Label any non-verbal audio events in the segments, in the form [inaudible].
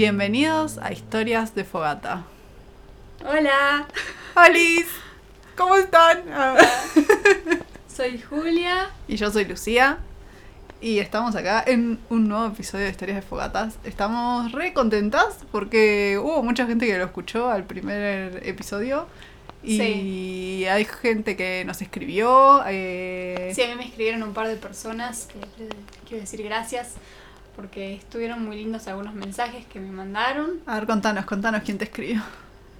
Bienvenidos a Historias de Fogata. Hola, ¡Alice! ¿Cómo están? [laughs] Soy Julia. Y yo soy Lucía. Y estamos acá en un nuevo episodio de Historias de Fogatas. Estamos re contentas porque hubo mucha gente que lo escuchó al primer episodio. Y Sí. hay gente que nos escribió. eh, Sí, a mí me escribieron un par de personas que quiero decir gracias porque estuvieron muy lindos algunos mensajes que me mandaron. A ver, contanos, contanos quién te escribió.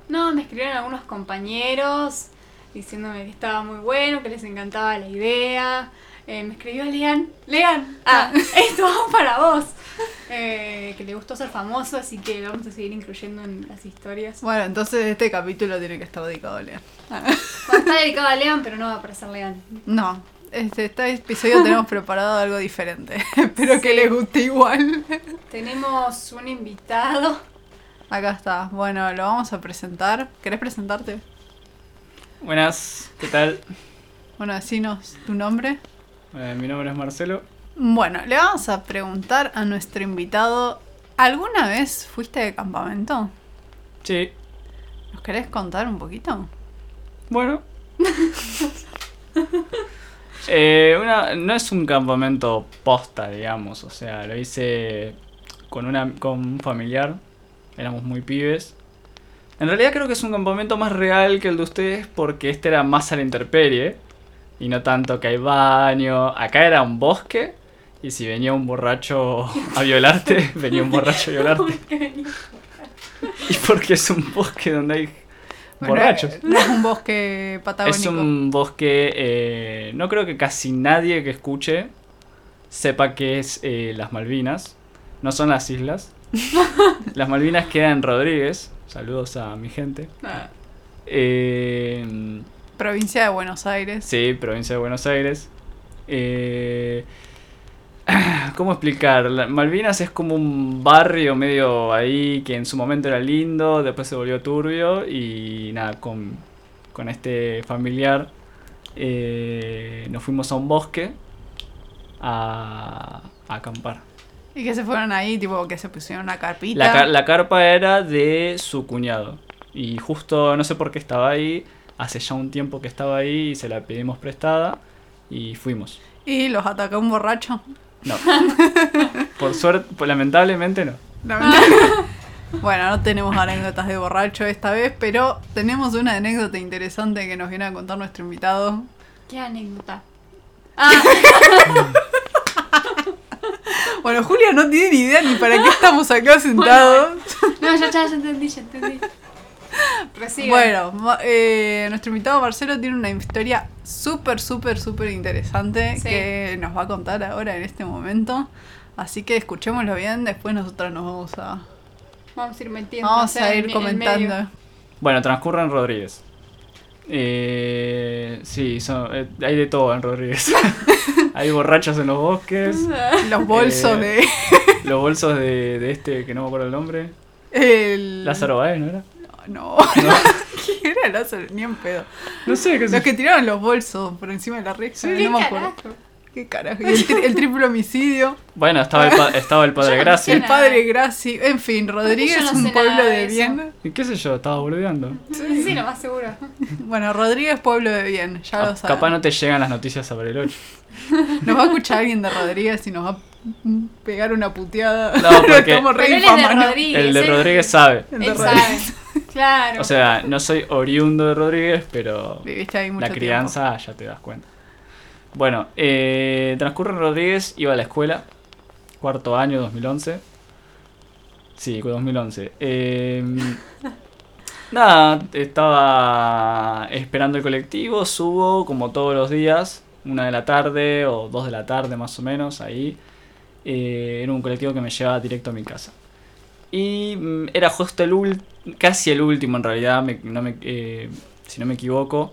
No, me escribieron algunos compañeros diciéndome que estaba muy bueno, que les encantaba la idea. Eh, me escribió Lean. Lean, ah, [laughs] esto va para vos. Eh, que le gustó ser famoso, así que lo vamos a seguir incluyendo en las historias. Bueno, entonces este capítulo tiene que estar dedicado a Lean. Va a estar dedicado a Lean, pero no va a aparecer Lean. No, este, este episodio tenemos [laughs] preparado algo diferente. [laughs] Espero que les guste igual. Tenemos un invitado. Acá está. Bueno, lo vamos a presentar. ¿Querés presentarte? Buenas, ¿qué tal? Bueno, decinos tu nombre. Eh, mi nombre es Marcelo. Bueno, le vamos a preguntar a nuestro invitado. ¿Alguna vez fuiste de campamento? Sí, ¿Nos querés contar un poquito? bueno. [laughs] Eh, una, no es un campamento posta, digamos. O sea, lo hice con, una, con un familiar. Éramos muy pibes. En realidad creo que es un campamento más real que el de ustedes porque este era más a la intemperie. Y no tanto que hay baño. Acá era un bosque. Y si venía un borracho a violarte, [laughs] venía un borracho a violarte. [laughs] Y porque es un bosque donde hay Bueno, borrachos. No es un bosque patagónico. Es un bosque, eh, no creo que casi nadie que escuche sepa que es eh, las Malvinas. No son las islas. [laughs] las Malvinas quedan en Rodríguez. Saludos a mi gente. Ah, Eh, provincia de Buenos Aires. sí, provincia de Buenos Aires. Eh, [clears throat] ¿Cómo explicar? Malvinas es como un barrio medio ahí que en su momento era lindo, después se volvió turbio y nada, con, con este familiar eh, nos fuimos a un bosque a, a acampar. Y que se fueron ahí, tipo que se pusieron una carpita. La, la carpa era de su cuñado y justo no sé por qué estaba ahí, hace ya un tiempo que estaba ahí y se la pedimos prestada y fuimos. Y los atacó un borracho. No. Por suerte, pues, lamentablemente no. Lamentablemente. Bueno, no tenemos anécdotas de borracho esta vez, pero tenemos una anécdota interesante que nos viene a contar nuestro invitado. ¿Qué anécdota? Ah, Bueno, Julia no tiene ni idea ni para qué estamos acá sentados. no, ya, ya, ya entendí, ya entendí. Bueno, eh, nuestro invitado Marcelo tiene una historia súper, súper, súper interesante Sí. que nos va a contar ahora en este momento. Así que escuchémoslo bien, después nosotros nos vamos a, Vamos a ir metiendo. vamos a ir comentando. Bueno, transcurre en Rodríguez. Eh, sí, son- eh, hay de todo en Rodríguez. [laughs] hay borrachos en los bosques, [laughs] Los bolsos Eh, de... los bolsos de, de este que no me acuerdo el nombre. El... Lázaro Báez, ¿no era? No, ¿quién [laughs] era Lázaro? Ni en pedo. No sé, qué sé Los que tiraron los bolsos por encima de la reja, ¿Qué no me acuerdo. ¿Qué carajo? Y el, tri- el triple homicidio, Bueno, estaba el, pa- [laughs] estaba el padre no Graci. el padre Graci, en fin, Rodríguez no es un pueblo de bien. ¿Y qué sé yo? Estaba boludeando. Sí, sí, lo más seguro. [laughs] Bueno, Rodríguez pueblo de bien, ya lo Ah, saben. Capaz no te llegan las noticias sobre el 8. Nos va a escuchar alguien de Rodríguez y nos va a pegar una puteada. No, porque- estamos re Pero él es de. Rodríguez. El de Rodríguez sabe. El de Él Rodríguez. sabe. [laughs] Claro. O sea, no soy oriundo de Rodríguez, pero Viviste ahí mucho la tiempo. crianza ya te das cuenta. Bueno, eh, transcurre en Rodríguez, iba a la escuela, cuarto año, 2011. Sí, 2011. Eh, [laughs] nada, estaba esperando el colectivo, subo como todos los días, una de la tarde o dos de la tarde más o menos, ahí. Eh, era un colectivo que me llevaba directo a mi casa. Y mm, era justo el ul- casi el último en realidad, me- no me, eh, si no me equivoco.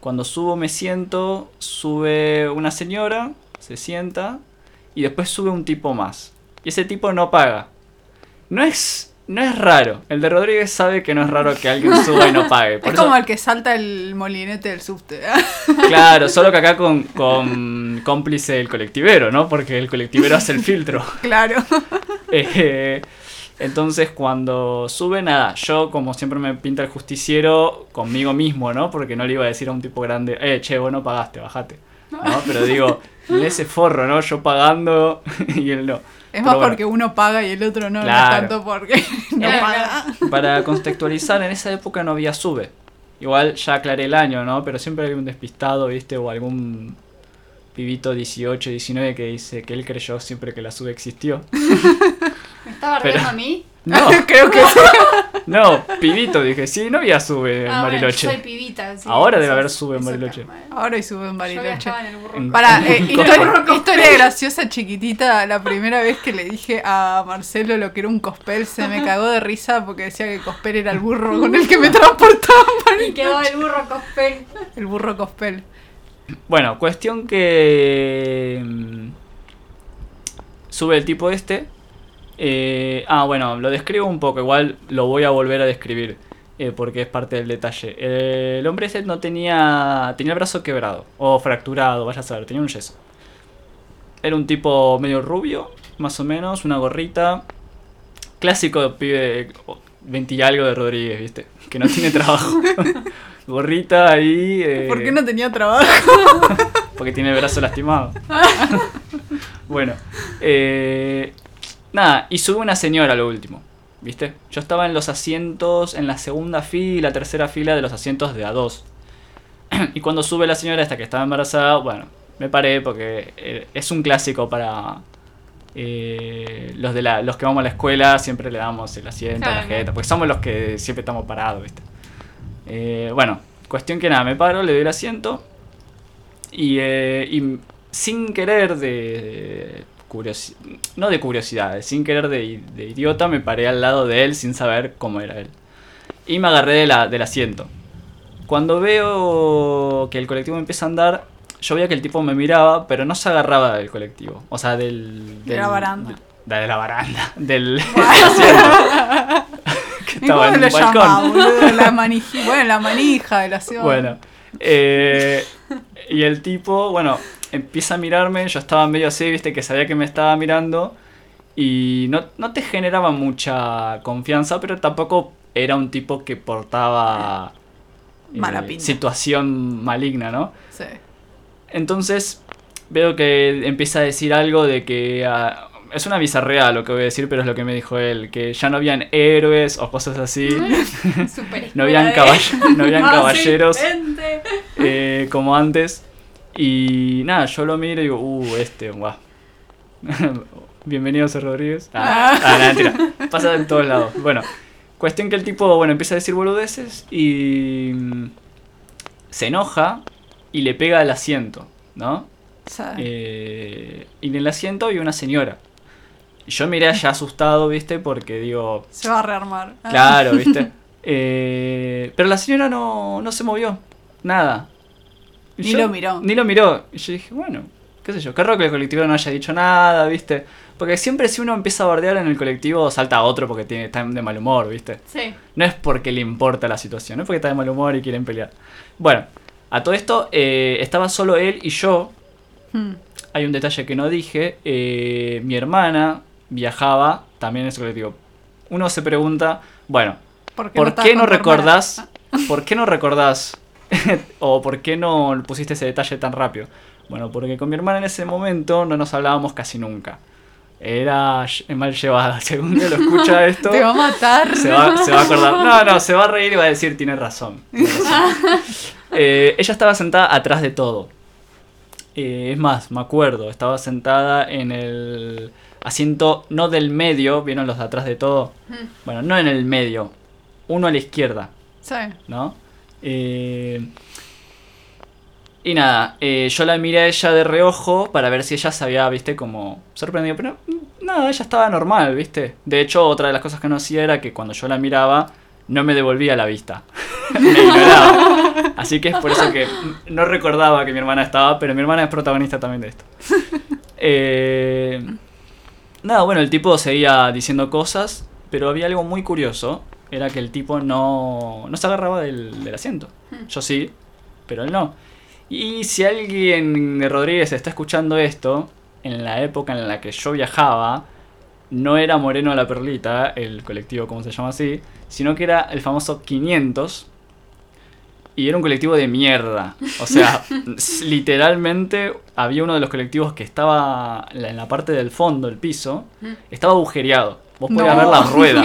Cuando subo me siento, sube una señora, se sienta y después sube un tipo más. Y ese tipo no paga. No es, no es raro. El de Rodríguez sabe que no es raro que alguien [laughs] suba y no pague. Por Es eso- como el que salta el molinete del subte. [laughs] Claro, solo que acá con, con cómplice el colectivero, ¿no? Porque el colectivero hace el filtro. claro. [laughs] Eh, Entonces cuando sube, nada, yo como siempre me pinta el justiciero conmigo mismo, ¿no? Porque no le iba a decir a un tipo grande, eh, che, vos no pagaste, bajate. ¿no? Pero digo, ese forro, ¿no? Yo pagando [laughs] y él no. Es más bueno. porque uno paga y el otro no, no tanto porque [laughs] no paga. Para contextualizar, en esa época no había sube. Igual ya aclaré el año, ¿no? Pero siempre hay un despistado, ¿viste? O algún pibito 18, 19 que dice que él creyó siempre que la sube existió. [laughs] ¿Me estaba Pero- riendo a mí? No, [laughs] Creo que sí. [laughs] no, pibito, dije, sí, no había sube en Ah, bueno, Bariloche. yo soy pibita. sí, Ahora debe haber sube en Bariloche. Ahora y sube en Bariloche. viajaba en el burro. En- Para, eh, [laughs] historia, graciosa chiquitita, la primera vez que le dije a Marcelo lo que era un cospel, se me cagó de risa porque decía que cospel era el burro con el que me transportaban. Y quedó el burro cospel. El burro cospel. Bueno, cuestión que mm, sube el tipo este. Eh, ah, bueno, lo describo un poco, igual lo voy a volver a describir eh, porque es parte del detalle. Eh, el hombre ese no tenía tenía el brazo quebrado o fracturado, vaya a saber, tenía un yeso. Era un tipo medio rubio, más o menos, una gorrita. Clásico pibe 20 y algo de Rodríguez, ¿viste? Que no tiene trabajo. [laughs] Gorrita ahí. eh, ¿Por qué no tenía trabajo? [laughs] porque tiene el brazo lastimado. [laughs] bueno, eh, nada, y sube una señora lo último, ¿viste? Yo estaba en los asientos, en la segunda fila, tercera fila de los asientos de A2. [clears throat] y cuando sube la señora esta que estaba embarazada, bueno, me paré porque eh, es un clásico para eh, los, de la, los que vamos a la escuela, siempre le damos el asiento la jeta, porque somos los que siempre estamos parados, ¿viste? Eh, bueno, cuestión que nada, me paro, le doy el asiento. Y, eh, y sin querer de curiosidad, no de curiosidad, sin querer de, de idiota, me paré al lado de él sin saber cómo era él. Y me agarré de la, del asiento. Cuando veo que el colectivo empieza a andar, yo veía que el tipo me miraba, pero no se agarraba del colectivo. O sea, del... De la baranda. de, de la baranda. [laughs] Del asiento. [laughs] que ¿Y estaba en llamaba, balcón. boludo? La [laughs] manija, bueno, la manija de la ciudad. Bueno, eh, y el tipo, bueno, empieza a mirarme, yo estaba medio así, viste, que sabía que me estaba mirando y no, no te generaba mucha confianza, pero tampoco era un tipo que portaba eh, Mala pinta. situación maligna, ¿no? Sí. Entonces veo que empieza a decir algo de que... ah, es una bizarrea lo que voy a decir, pero es lo que me dijo él, que ya no habían héroes o cosas así. [laughs] [laughs] No habían, caball- no habían [laughs] caballeros eh, como antes. Y nada, yo lo miro y digo, uh, este, guau. [laughs] Bienvenido, Ser Rodríguez. Ah, ah, mentira. Pasa en todos lados. Bueno, cuestión que el tipo, bueno, empieza a decir boludeces y mm, se enoja y le pega al asiento, ¿no? Sí. Eh, y en el asiento hay una señora. Yo miré allá asustado, ¿viste? Porque digo, Se va a rearmar. Ah. Claro, ¿viste? [laughs] Eh, pero la señora no, no se movió. Nada. Y Ni lo miró. Ni lo miró. Y yo dije, bueno, qué sé yo. Qué raro que el colectivo no haya dicho nada, ¿viste? Porque siempre si uno empieza a bardear en el colectivo, salta a otro porque tiene, está de mal humor, ¿viste? Sí. No es porque le importa la situación, no es porque está de mal humor y quieren pelear. Bueno, a todo esto eh, estaba solo él y yo. Hmm. Hay un detalle que no dije. eh, mi hermana viajaba también en ese colectivo. Uno se pregunta, bueno, ¿Por ¿Por estás qué no tu hermana? recordás? ¿Por qué no recordás? [laughs] o ¿por qué no pusiste ese detalle tan rápido? Bueno, porque con mi hermana en ese momento no nos hablábamos casi nunca. Era ll- mal llevada. [laughs] Según que lo escucha [laughs] esto, Te va a matar. se va, se va a acordar. No, no, se va a reír y va a decir, tiene razón. tiene razón". Eh, ella estaba sentada atrás de todo. Eh, es más, me acuerdo, estaba sentada en el asiento, no del medio, ¿vieron los de atrás de todo? Mm. Bueno, no en el medio, uno a la izquierda, Sí. ¿no? Eh, y nada, eh, yo la miré a ella de reojo para ver si ella se había, viste, como sorprendido. Pero mm, nada, ella estaba normal, viste. De hecho, otra de las cosas que no hacía era que cuando yo la miraba, no me devolvía la vista. [laughs] me ignoraba. Así que es por eso que mm, no recordaba que mi hermana estaba, pero mi hermana es protagonista también de esto. Eh, nada, bueno, el tipo seguía diciendo cosas, pero había algo muy curioso. Era que el tipo no, no se agarraba del, del asiento. Yo sí, pero él no. Y si alguien de Rodríguez está escuchando esto, en la época en la que yo viajaba, no era Moreno la Perlita, el colectivo como se llama así, sino que era el famoso 500. Y era un colectivo de mierda. O sea, [laughs] literalmente había uno de los colectivos que estaba en la- en la parte del fondo, el piso, estaba agujereado. Vos podías No. ver la rueda.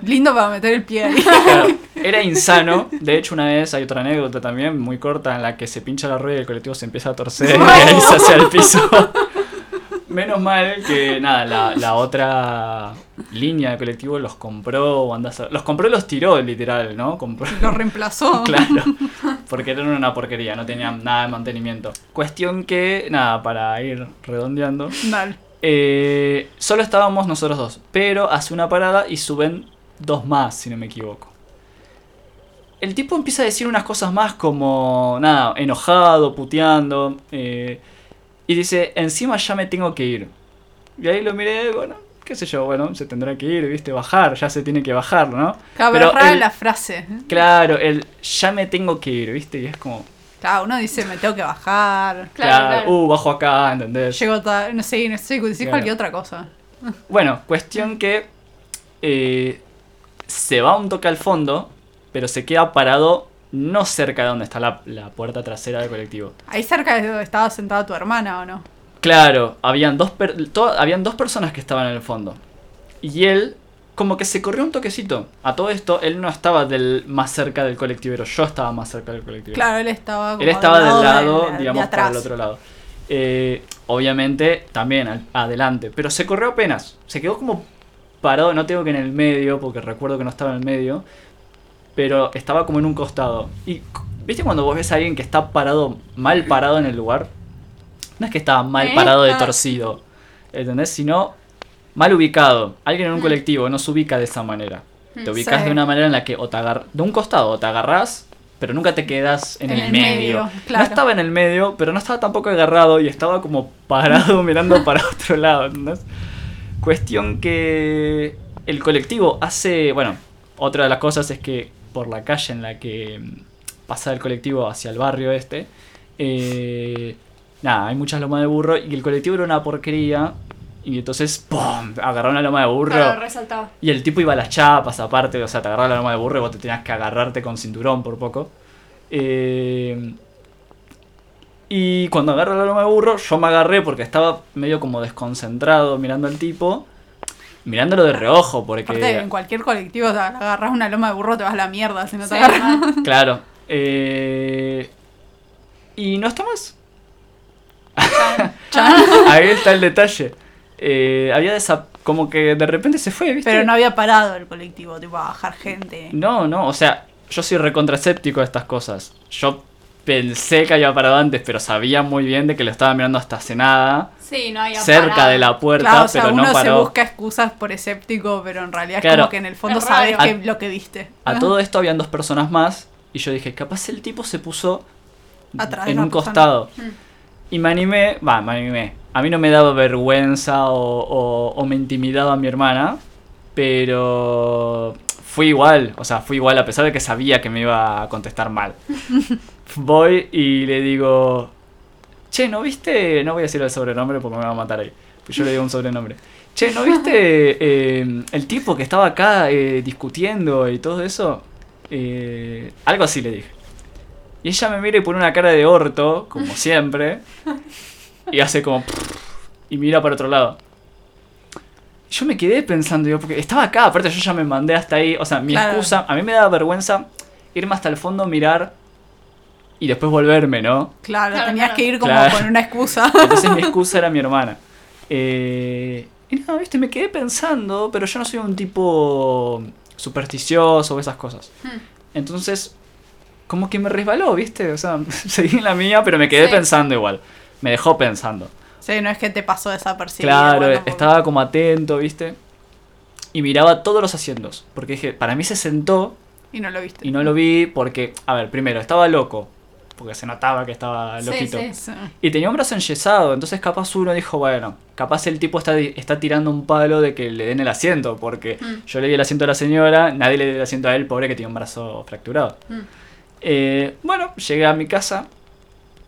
[laughs] Lindo. Para meter el pie ahí. Claro, era insano. De hecho, una vez hay otra anécdota también muy corta en la que se pincha la rueda y el colectivo se empieza a torcer y ahí se hacia el piso. [laughs] Menos mal que nada, la, la otra línea de colectivo los compró o andás a- Los compró y los tiró, literal, ¿no? Compró. Lo reemplazó. [laughs] Claro, porque eran una porquería, no tenían nada de mantenimiento. Cuestión que, nada, para ir redondeando, Dale. Eh, solo estábamos nosotros dos, pero hace una parada y suben dos más, si no me equivoco. El tipo empieza a decir unas cosas más como, nada, enojado, puteando, eh, y dice, encima ya me tengo que ir. Y ahí lo miré, bueno, qué sé yo, bueno, se tendrá que ir, viste, bajar, ya se tiene que bajar, ¿no? Claro, pero rara el- la frase. Claro, el ya me tengo que ir, viste, y es como, Claro, uno dice, me tengo que bajar. Claro, claro. uh, bajo acá, ¿entendés? Llego tarde, no sé, no sé, decís Claro. cualquier otra cosa. Bueno, cuestión que eh, se va un toque al fondo, pero se queda parado no cerca de donde está la, la puerta trasera del colectivo. Ahí cerca de donde estaba sentada tu hermana, ¿o no? Claro, habían dos, per- habían dos personas que estaban en el fondo. Y él, como que se corrió un toquecito. A todo esto, él no estaba del, más cerca del colectivero, yo estaba más cerca del colectivero. Claro, él estaba como Él estaba del lado, de- de digamos, atrás. el otro lado. Eh, obviamente, también al- adelante. Pero se corrió apenas. Se quedó como parado, no tengo que en el medio, porque recuerdo que no estaba en el medio. Pero estaba como en un costado. Y, ¿viste cuando vos ves a alguien que está parado, mal parado en el lugar? No es que estaba mal ¿Eh? parado de torcido. ¿Entendés? Sino mal ubicado. Alguien en un Mm. colectivo no se ubica de esa manera. Mm. Te ubicas Sí. de una manera en la que o te agar de un costado o te agarrás, pero nunca te quedas en, el, medio. claro. No estaba en el medio, pero no estaba tampoco agarrado y estaba como parado [laughs] mirando para otro lado. ¿entendés? Cuestión que el colectivo hace, bueno, otra de las cosas es que por la calle en la que mm, pasa el colectivo hacia el barrio este, eh, nada, hay muchas lomas de burro y el colectivo era una porquería y entonces, ¡pum! Agarraron la loma de burro. Claro, resaltaba. Y el tipo iba a las chapas aparte, o sea, te agarraba la loma de burro y vos te tenías que agarrarte con cinturón por poco. Eh, y cuando agarra la loma de burro, yo me agarré porque estaba medio como desconcentrado mirando al tipo, mirándolo de reojo, Aparte, porque... en cualquier colectivo te agarras una loma de burro, te vas a la mierda si no te Sí, agarras. [laughs] Claro. eh, y no está más. [laughs] Ahí está el detalle. Eh, había desa como que de repente se fue, ¿viste? Pero no había parado el colectivo, tipo, a bajar gente. No, no, o sea, yo soy recontraescéptico de estas cosas. Yo pensé que había parado antes, pero sabía muy bien de que lo estaba mirando hasta hace nada, Sí, no había cerca parado. de la puerta, Claro, o sea, pero uno no se paró. busca excusas por escéptico, pero en realidad es Claro. como que en el fondo Es sabes que lo que viste. A todo esto habían dos personas más y yo dije, capaz el tipo se puso Atrás en un persona. costado. Mm. Y me animé, va, me animé. A mí no me daba vergüenza o, o- o me intimidaba mi hermana, pero fui igual, o sea, fui igual a pesar de que sabía que me iba a contestar mal. [laughs] Voy y le digo, che, ¿no viste? No voy a decir el sobrenombre porque me va a matar ahí. Pues yo le digo un sobrenombre. Che, ¿no viste eh, el tipo que estaba acá eh, discutiendo y todo eso? Eh, algo así le dije. Y ella me mira y pone una cara de orto, como siempre. [laughs] Y hace como... Y mira para otro lado. Yo me quedé pensando, digo, porque estaba acá, aparte yo ya me mandé hasta ahí. O sea, mi Claro. excusa, a mí me daba vergüenza irme hasta el fondo, mirar y después volverme, ¿no? Claro, Claro, tenías claro. que ir como Claro. con una excusa. [laughs] Entonces mi excusa era mi hermana. Eh, y nada, viste, me quedé pensando, pero yo no soy un tipo supersticioso o esas cosas. Hmm. Entonces, como que me resbaló, viste, o sea, [laughs] seguí en la mía, pero me quedé Sí. pensando igual. Me dejó pensando. Sí, no es que te pasó desapercibido. claro, bueno, estaba como atento, viste. Y miraba todos los asientos, porque dije, para mí se sentó Y no lo viste. y no lo vi porque, a ver, primero, estaba loco, porque se notaba que estaba Sí, loquito. sí. Sí. Y tenía un brazo enyesado, entonces capaz uno dijo, bueno, capaz el tipo está, está tirando un palo de que le den el asiento, porque Mm. yo le di el asiento a la señora, nadie le dio el asiento a él, pobre que tiene un brazo fracturado. Mm. Eh, bueno, llegué a mi casa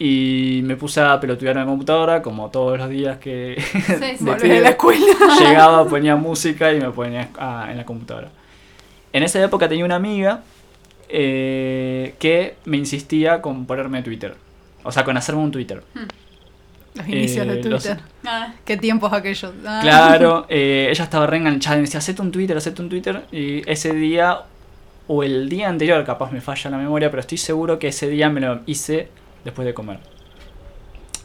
Y me puse a pelotudear en la computadora, como todos los días que Sí, [laughs] sí. de la escuela. [laughs] llegaba, ponía música y me ponía ah, en la computadora. En esa época tenía una amiga eh, que me insistía con ponerme Twitter. O sea, con hacerme un Twitter. Los inicios Eh, de los- Twitter. Ah, ¿Qué tiempos aquellos? Ah. Claro, eh, ella estaba re enganchada y me decía, hacete un Twitter, hacete un Twitter. Y ese día, o el día anterior, capaz me falla la memoria, pero estoy seguro que ese día me lo hice después de comer.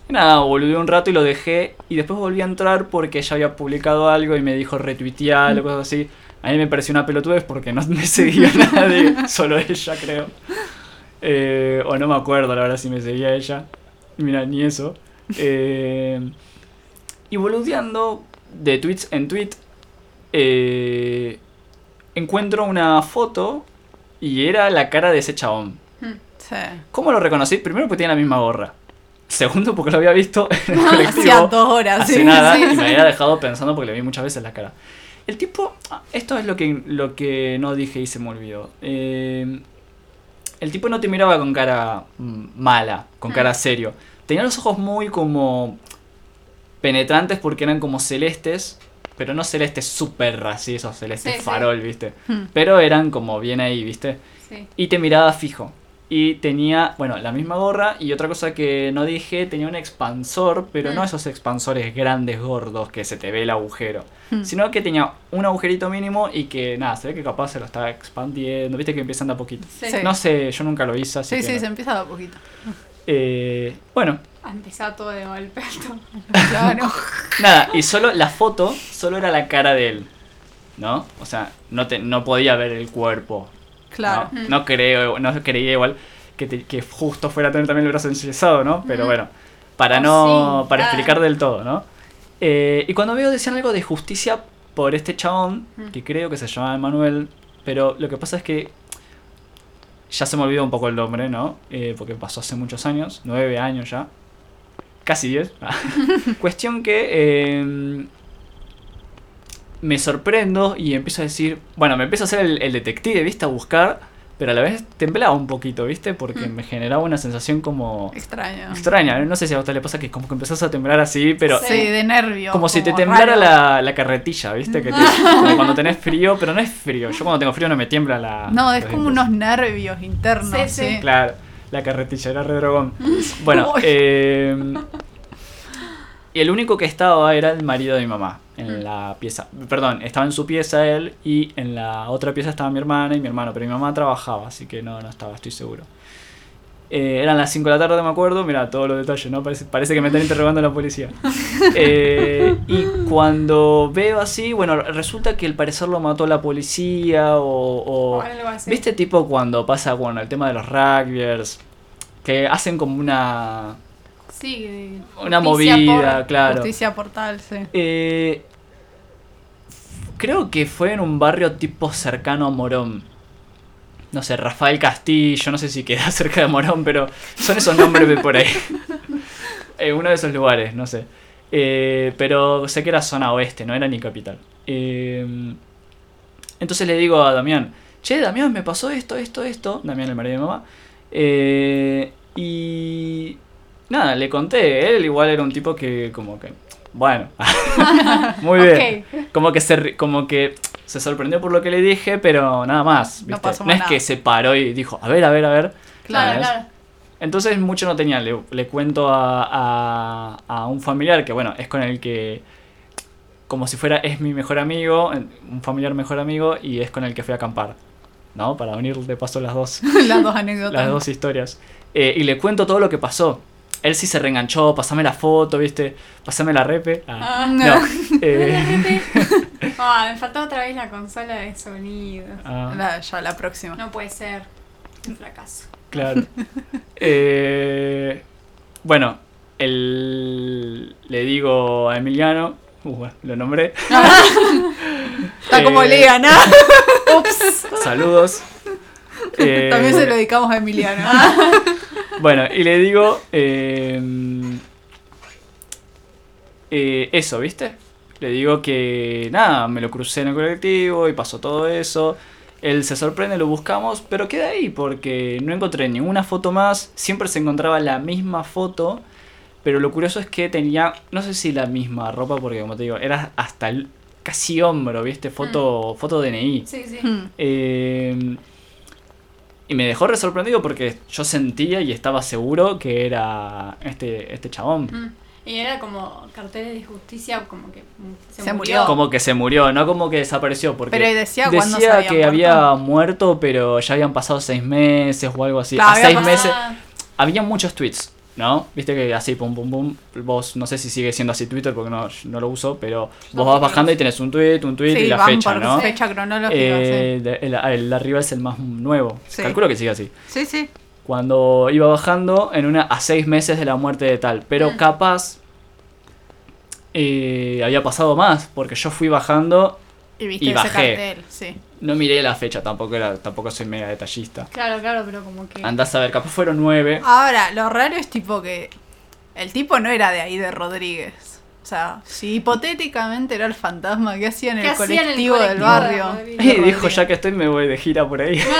Y nada, volví un rato y lo dejé. Y después volví a entrar porque ella había publicado algo y me dijo retuitear o cosas así. A mí me pareció una pelotudez porque no [laughs] me seguía [laughs] nadie, solo ella creo. Eh, o no me acuerdo la verdad si me seguía ella. Mira, ni eso. Eh, y boludeando de tweets en tweet, eh, encuentro una foto y era la cara de ese chabón. Sí. ¿Cómo lo reconocí? Primero porque tenía la misma gorra. Segundo porque lo había visto en el [laughs] Hacía colectivo dos horas, hace sí. nada sí, y me había dejado pensando porque le vi muchas veces la cara. El tipo, ah, esto es lo que, lo que no dije y se me olvidó. Eh, el tipo no te miraba con cara mm, mala, con cara serio. Tenía los ojos muy como penetrantes porque eran como celestes, pero no celestes súper así, esos celestes Sí, farol, ¿viste? Hmm. Pero eran como bien ahí, ¿viste? sí. Y te miraba fijo. Y tenía, bueno, la misma gorra. Y otra cosa que no dije, tenía un expansor, pero no Mm. esos expansores grandes, gordos, que se te ve el agujero. Mm. Sino que tenía un agujerito mínimo y que, nada, se ve que capaz se lo estaba expandiendo. Viste que empiezan de a poquito. Sí. Sí. No sé, yo nunca lo hice, así Sí, que sí, no. se empieza de a poquito. Eh, bueno, Ha empezado todo de golpe. [laughs] Claro. nada, y solo la foto, solo era la cara de él. ¿No? O sea, no, te, no podía ver el cuerpo. Claro. No, no creo, no creía igual que, te- que justo fuera a tener también el brazo enyesado, ¿no? Pero bueno, para Oh, no, sí, para explicar del todo, ¿no? Eh, y cuando veo decían algo de justicia por este chabón, Mm. que creo que se llamaba Emanuel, pero lo que pasa es que ya se me olvidó un poco el nombre, ¿no? Eh, porque pasó hace muchos años, nueve años ya, casi diez. [laughs] [laughs] Cuestión que eh, me sorprendo y empiezo a decir, bueno, me empiezo a hacer el, el detective, ¿viste? A buscar, pero a la vez temblaba un poquito, ¿viste? Porque Mm. me generaba una sensación como Extraño. extraña. No sé si a usted le pasa que como que empezás a temblar así, pero Sí, de nervio. como si te temblara la, la carretilla, ¿viste? Que te- [laughs] como cuando tenés frío, pero no es frío. Yo cuando tengo frío no me tiembla la... No, es como unos nervios internos. Sí, Sí, sí. Claro, la carretilla era re dragón. [laughs] Bueno, eh, y el único que estaba era el marido de mi mamá Mm. en la pieza. Perdón, estaba en su pieza él y en la otra pieza estaba mi hermana y mi hermano, pero mi mamá trabajaba, así que no, no estaba, estoy seguro. Eh, eran las 5 de la tarde, me acuerdo. Mira, todos los detalles, ¿no? Parece, parece que me están interrogando la policía. [laughs] Eh, y cuando veo así, bueno, resulta que al parecer lo mató la policía o... o- O algo así. ¿Viste tipo cuando pasa, bueno, el tema de los rugbyers? Que hacen como una... Sí, Una movida, por- claro. Justicia portal, sí. Eh, creo que fue en un barrio tipo cercano a Morón. No sé, Rafael Castillo, no sé si queda [laughs] cerca de Morón, pero son esos nombres de por ahí. [laughs] Eh, uno de esos lugares, no sé. Eh, pero sé que era zona oeste, no era ni capital. Eh, entonces le digo a Damián, che, Damián, me pasó esto, esto, esto. Damián, el marido de mi mamá. Eh, y nada, le conté. Él igual era un tipo que como que... Bueno, [laughs] muy bien. Como que se como que se sorprendió por lo que le dije, pero nada más. No ¿viste? pasó no es nada. que se paró y dijo, a ver, a ver, a ver. Claro, ¿sabes? claro. Entonces mucho no tenía. Le, le cuento a, a, a un familiar que, bueno, es con el que, como si fuera, es mi mejor amigo, un familiar mejor amigo, y es con el que fui a acampar. ¿No? Para unir de paso las dos, [laughs] Las dos anécdotas. las dos historias. Eh, y le cuento todo lo que pasó. Él sí se reenganchó, pasame la foto, ¿viste? Pasame la repe. Ah, Ah. no. [laughs] Eh, Ah, me faltó otra vez la consola de sonido. ah. La- ya la próxima. No puede ser. Un fracaso. Claro. Eh, bueno, el, le digo a Emiliano, uh, bueno, lo nombré, [laughs] Está como Eh, Lean, ¿ah? [laughs] Ups. saludos. Eh, También se lo dedicamos a Emiliano. [laughs] Bueno, y le digo eh, eh, eso, ¿viste? Le digo que nada, me lo crucé en el colectivo y pasó todo eso. Él se sorprende, lo buscamos, pero queda ahí porque no encontré ninguna foto más. Siempre se encontraba la misma foto, pero lo curioso es que tenía, no sé si la misma ropa, porque como te digo, era hasta el casi hombro, ¿viste? Foto, foto DNI. Sí, sí. Eh, y me dejó re sorprendido porque yo sentía y estaba seguro que era este, este chabón. Mm. Y era como carteles de justicia, como que se, Se murió. murió. Como que se murió, no como que desapareció. Porque Pero ¿y decía se había que muerto? había muerto, pero ya habían pasado seis meses o algo así. Claro, a seis pasado- meses. Ah, Había muchos tweets, ¿no? Viste que así, pum, pum, pum. Vos, no sé si sigue siendo así Twitter porque no, no lo uso, pero vos vas bajando y tenés un tweet, un tweet y Sí, la van fecha, por ¿no? fecha cronológica, Eh, de- el, arriba es el más nuevo. Sí. Calculo que sigue así. sí. Sí, sí. Cuando iba bajando en una a seis meses de la muerte de tal. Pero Mm. capaz eh, había pasado más, porque yo fui bajando, Y viste Y ese bajé. cartel, sí. No miré la fecha, tampoco era, tampoco soy mega detallista. Claro, claro, pero como que. Andás a ver, capaz fueron nueve. Ahora, lo raro es tipo que el tipo no era de ahí de Rodríguez. O sea, si hipotéticamente era el fantasma, ¿qué hacía en ¿Qué el hacía en el colectivo del de barrio? Y dijo, ya que estoy me voy de gira por ahí. [laughs]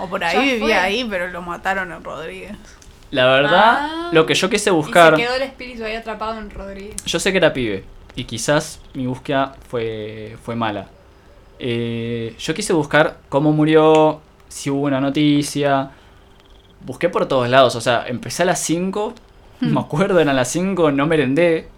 O por Ya ahí fue. vivía ahí, pero lo mataron en Rodríguez. La verdad, Ah. lo que yo quise Y buscar, se quedó el espíritu ahí atrapado en Rodríguez. yo sé que era pibe, y quizás mi búsqueda fue, fue mala. Eh, yo quise buscar cómo murió, si hubo una noticia. Busqué por todos lados, o sea, empecé a las 5, me acuerdo, eran las 5, no merendé.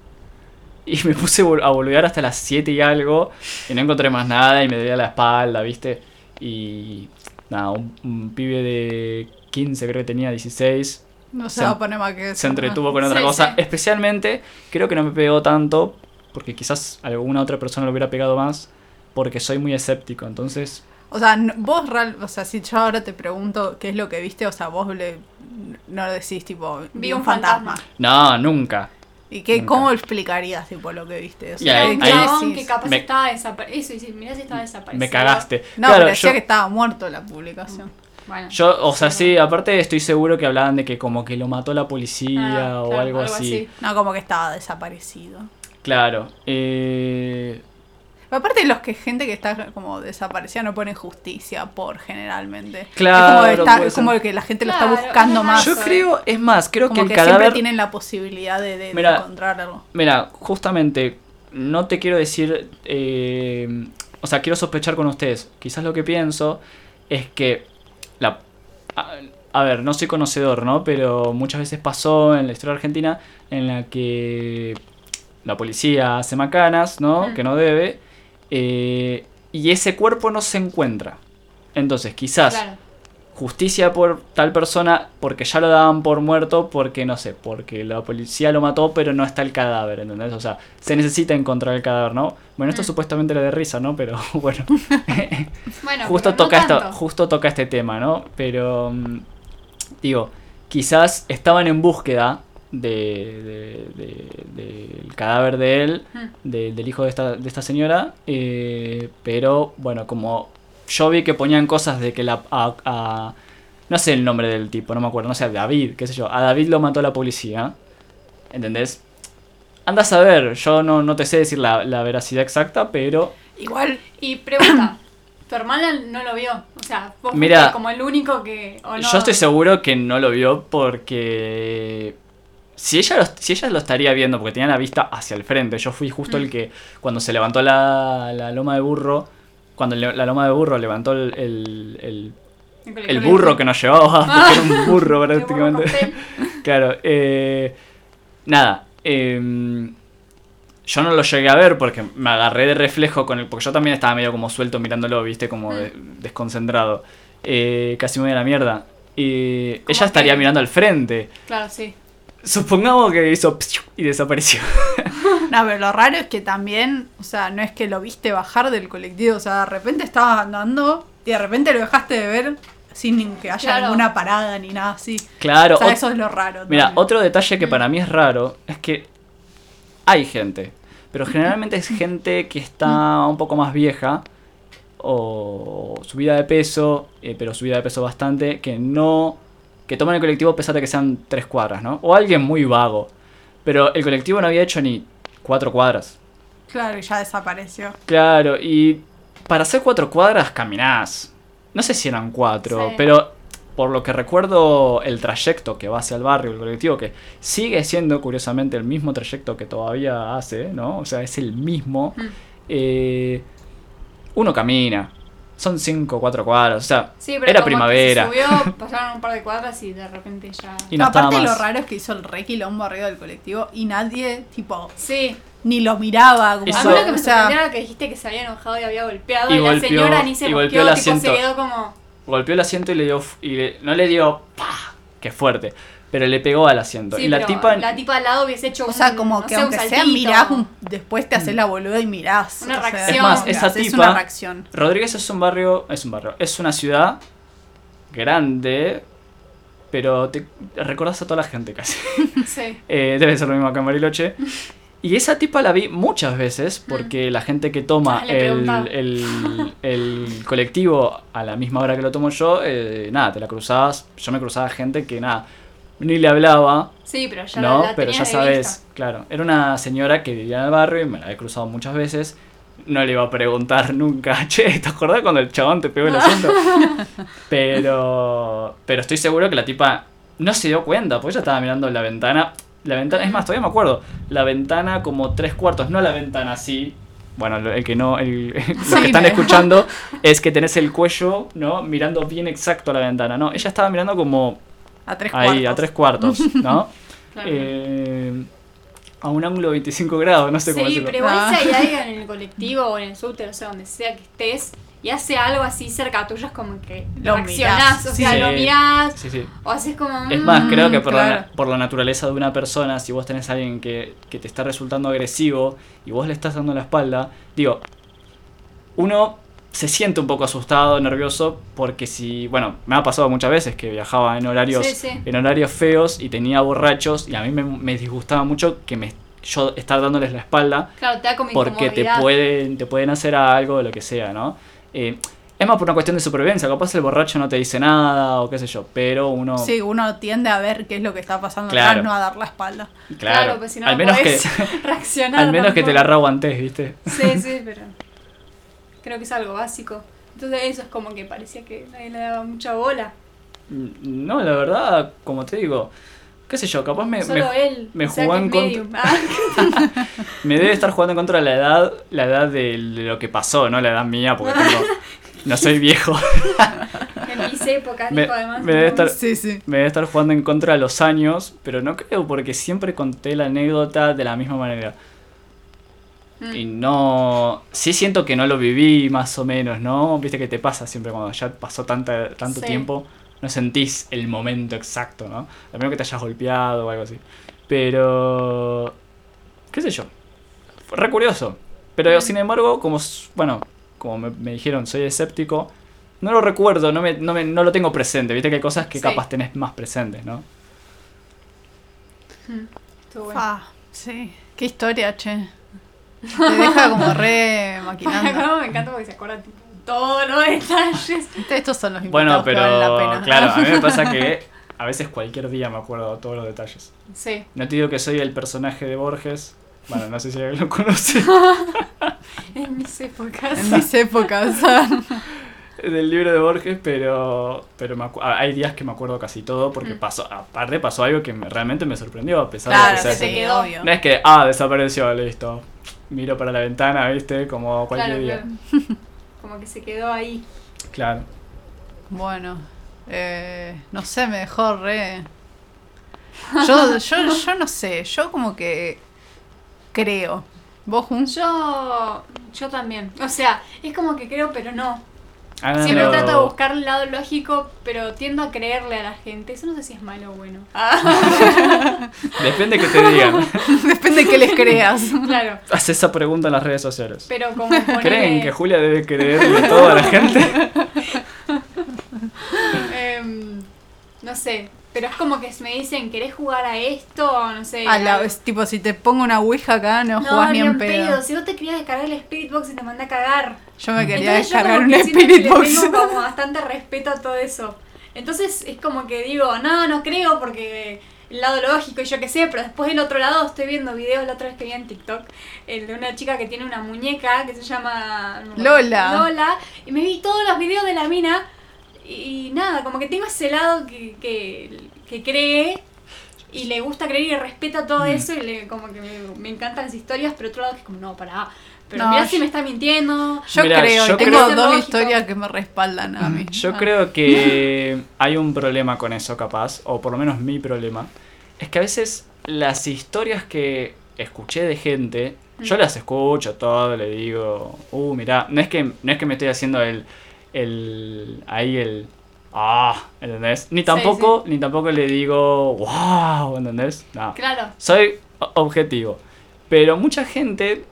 Y me puse a boludear hasta las 7 y algo, y no encontré más nada, y me dolía la espalda, ¿viste? Y nada, un, un pibe de 15, creo que tenía 16, No se, Se- va a poner más que eso. se entretuvo con [laughs] otra Sí, cosa. sí. Especialmente, creo que no me pegó tanto, porque quizás alguna otra persona lo hubiera pegado más, porque soy muy escéptico. Entonces, O sea, vos, real, o sea, si yo ahora te pregunto qué es lo que viste, o sea, vos le, no le decís tipo, vi, un fantasma. no, nunca. ¿Y qué, Nunca. cómo explicarías tipo lo que viste? O Y sea, ahí- que capaz Me- estaba desaparecido. Eso, dice, mirá si estaba desaparecido. Me cagaste. No, Claro, pero decía yo- que estaba muerto la publicación. Bueno, Yo, o sea, Sí, aparte estoy seguro que hablaban de que como que lo mató la policía Ah, o claro, algo, así. No, como que estaba desaparecido. Claro. Eh, aparte los que gente que está como desaparecida no pone justicia por generalmente. Claro, Es como, está- puede es como ser. que la gente lo está buscando es más. yo creo, es más, creo como que el que cadáver... siempre tienen la posibilidad de, de- de Mira, encontrarlo. Mira, justamente, no te quiero decir, eh, o sea, quiero sospechar con ustedes. Quizás lo que pienso es que, la, a, a ver, no soy conocedor, ¿no? Pero muchas veces pasó en la historia argentina en la que la policía hace macanas, ¿no? Mm. Que no debe, eh, y ese cuerpo no se encuentra. Entonces, quizás claro. justicia por tal persona porque ya lo daban por muerto porque no sé, porque la policía lo mató pero no está el cadáver, ¿entendés? O sea, se necesita encontrar el cadáver, ¿no? Bueno, esto Mm. supuestamente era de risa, ¿no? Pero [laughs] bueno, [laughs] Bueno, justo no toca esto, justo toca este tema, ¿no? Pero mm, digo, quizás estaban en búsqueda de, de- de- del cadáver de él de- del hijo de esta, de esta señora, eh, pero bueno, como yo vi que ponían cosas de que la... a- a- no sé el nombre del tipo, no me acuerdo, no sé, David, qué sé yo, a David lo mató la policía, ¿entendés? Anda a saber, yo no, no te sé decir la, la veracidad exacta, pero Igual, Y pregunta, [coughs] ¿tu hermana no lo vio? O sea, vos Mira, como el único que... o no? yo estoy seguro que no lo vio porque... Si ella, lo, si ella lo estaría viendo, porque tenía la vista hacia el frente, yo fui justo Mm. el que cuando se levantó la, la loma de burro, cuando la loma de burro levantó el, el- el El, El colectivo. burro que nos llevaba, [laughs] porque era un burro [laughs] El burro prácticamente. [laughs] Claro, eh, nada. em, yo no lo llegué a ver porque me agarré de reflejo con el. Porque yo también estaba medio como suelto mirándolo, viste, como de- desconcentrado. Eh, casi me voy a la mierda. Y ella estaría que- mirando al frente. Claro, sí. Supongamos que hizo y desapareció. [laughs] no, pero lo raro es que también, o sea, no es que lo viste bajar del colectivo, o sea, de repente estabas andando y de repente lo dejaste de ver sin que haya Claro. ninguna parada ni nada así. Claro, O sea, eso es lo raro. Mira, también. otro detalle que Mm. para mí es raro es que hay gente, pero generalmente es gente que está un poco más vieja o subida de peso, eh, pero subida de peso bastante, que no que toman el colectivo a pesar de que sean tres cuadras, ¿no? O alguien muy vago, pero el colectivo no había hecho ni cuatro cuadras. Claro, y ya desapareció. Claro, y para hacer cuatro cuadras caminás. No sé si eran cuatro, Sí. pero por lo que recuerdo el trayecto que va hacia el barrio, el colectivo, que sigue siendo curiosamente el mismo trayecto que todavía hace, ¿no? O sea, es el mismo. Mm. eh, uno camina. Son cinco o cuatro cuadras. O sea, Sí, pero era como que primavera. se subió, [laughs] pasaron un par de cuadras y de repente ya. Y no estaba Aparte lo más. raro es que hizo el re quilombo arriba del colectivo y nadie, tipo, Sí, ni lo miraba. Como, Eso- a mí lo que me o sea, sorprendió era que dijiste que se había enojado y había golpeado Y y, la golpeó- señora ni se y golpeó, golpeó el tipo, se asiento. quedó como. golpeó el asiento y le dio. f- Y le- no le dio. ¡pah! ¡Qué fuerte! Pero le pegó al asiento. Sí, y la tipa. la tipa al lado hubiese hecho o sea, un- como no que sé, un aunque sea saltito. mirás, un- después te haces la boluda y mirás. Una sea, reacción. Es más, esa tipa- una reacción. Rodríguez es un barrio. Es un barrio. Es una ciudad grande. Pero te recordás a toda la gente casi. [laughs] Sí. Eh, debe ser lo mismo acá en Bariloche. [laughs] Y esa tipa la vi muchas veces porque la gente que toma Ah, el, el- [laughs] el colectivo a la misma hora que lo tomo yo, eh, nada, te la cruzabas. Yo me cruzaba gente que nada, ni le hablaba, Sí, pero ya ¿no? la, la Pero ya sabes, vista. claro. Era una señora que vivía en el barrio y me la he cruzado muchas veces. No le iba a preguntar [laughs] nunca, che, ¿te acordás cuando el chabón te pegó el [laughs] asiento? Pero, pero estoy seguro que la tipa no se dio cuenta, porque ella estaba mirando la ventana. La ventana, es más, todavía me acuerdo. La ventana como tres cuartos, no la ventana así. Bueno, lo- el que no, el, [laughs] los que están escuchando es que tenés el cuello, ¿no? Mirando bien exacto a la ventana. No, ella estaba mirando como A tres ahí, cuartos. a tres cuartos, ¿no? [laughs] Claro. Eh, a un ángulo de 25 grados, no sé cómo Sí, pero igual Ah. si hay alguien en el colectivo o en el subte, o sea, donde sea que estés, y hace algo así cerca tuyo, es como que Lo reaccionás, mirás, o sea, sí. lo mirás, Sí, sí. o haces como... Es más, mm, creo que por, la, claro. por la naturaleza de una persona, si vos tenés a alguien que, que te está resultando agresivo y vos le estás dando la espalda, digo, uno se siente un poco asustado, nervioso, porque si, bueno, me ha pasado muchas veces que viajaba en horarios, Sí, sí. en horarios feos y tenía borrachos y a mí me, me disgustaba mucho que me yo estar dándoles la espalda Claro, te da como porque te pueden, te pueden hacer algo o lo que sea, ¿no? Eh, es más por una cuestión de supervivencia, capaz el borracho no te dice nada o qué sé yo, pero uno... Sí, uno tiende a ver qué es lo que está pasando Claro. atrás, no a dar la espalda. Claro, Claro, pues si no, al no menos que podés [laughs] reaccionar. al menos que te la reaguantes, ¿viste? Sí, sí, pero creo que es algo básico. Entonces eso es como que parecía que nadie le daba mucha bola. No, la verdad, como te digo, qué sé yo, capaz me, Solo me, él. me o sea, jugó en contra-. Ah, [laughs] me debe estar jugando en contra de la edad, la edad de lo que pasó, no la edad mía, porque tengo, [laughs] no soy viejo. en mis épocas, Me- además. me debe estar- Sí, sí. Me debe estar jugando en contra de los años, pero no creo porque siempre conté la anécdota de la misma manera. Mm. Y no. Sí siento que no lo viví más o menos, ¿no? Viste que te pasa siempre cuando ya pasó tanta, tanto Sí. tiempo, no sentís el momento exacto, ¿no? A menos que te hayas golpeado o algo así. Pero. ¿Qué sé yo? Fue re curioso. Pero Mm. sin embargo, como. Bueno, como me, me dijeron, soy escéptico. No lo recuerdo, no, me, no, me- no lo tengo presente. Viste que hay cosas que Sí. capaz tenés más presentes, ¿no? Mm, estuvo bueno. Ah, sí. Qué historia, che. Te deja como re maquinando. [laughs] me encanta porque se acuerdan tipo, todos los detalles. Viste, Estos son los Bueno, invitados que valen la pero pena. claro, a mí me [laughs] pasa que a veces cualquier día me acuerdo todos los detalles. Sí. No te digo que soy el personaje de Borges. Bueno, no sé si alguien lo conoce. [laughs] En mis épocas. En mis épocas. Del libro de Borges, pero pero me hay días que me acuerdo casi todo porque Mm. pasó, aparte pasó algo que me- realmente me sorprendió a pesar claro, de que te sí, quedó. obvio. No es que, ah, desapareció, listo. Miro para la ventana, viste, como cualquier Claro, día. claro. [laughs] Como que se quedó ahí. Claro. Bueno, eh, no sé, me dejó re... Yo, yo, yo no sé, yo como que creo. ¿Vos, Jun? Yo, yo también. O sea, es como que creo, pero no. Háganlo- Siempre trato de buscar el lado lógico, pero tiendo a creerle a la gente. Eso no sé si es malo o bueno. [laughs] Depende que te digan. [laughs] Depende de que les creas. claro. Haz esa pregunta en las redes sociales. Pero como ponele, ¿Creen que Julia debe creerle todo a la gente? [laughs] em, no sé, pero es como que me dicen, ¿querés jugar a esto? No sé. A la vez, tipo, si te pongo una ouija acá, no, No, jugás ni en pedo. Si vos te querías descargar el Spirit Box y te mandé a cagar. Yo me quería Entonces descargar un Spirit Box. Tengo como bastante respeto a todo eso. Entonces es como que digo, no, no creo porque el lado lógico y yo qué sé, pero después del otro lado estoy viendo videos la otra vez que vi en TikTok, el de una chica que tiene una muñeca que se llama Lola. Lola, y me vi todos los videos de la mina y nada, como que tengo ese lado que, que, que cree y le gusta creer y respeta todo Mm. eso y le, como que me, me encantan las historias, pero otro lado que es como, no, pará, pero No, mira si me está mintiendo. Yo Mirá, creo, yo tengo creo- dos Lógico. historias que me respaldan a mí. Yo Ah. creo que [laughs] hay un problema con eso, capaz, o por lo menos mi problema. Es que a veces las historias que escuché de gente, yo las escucho todo, le digo, uh, mirá, no es que, no es que me estoy haciendo el, el, ahí el, ah, ¿entendés? Ni tampoco, ni tampoco le digo, wow, ¿entendés? No. Claro. Soy objetivo. Pero mucha gente,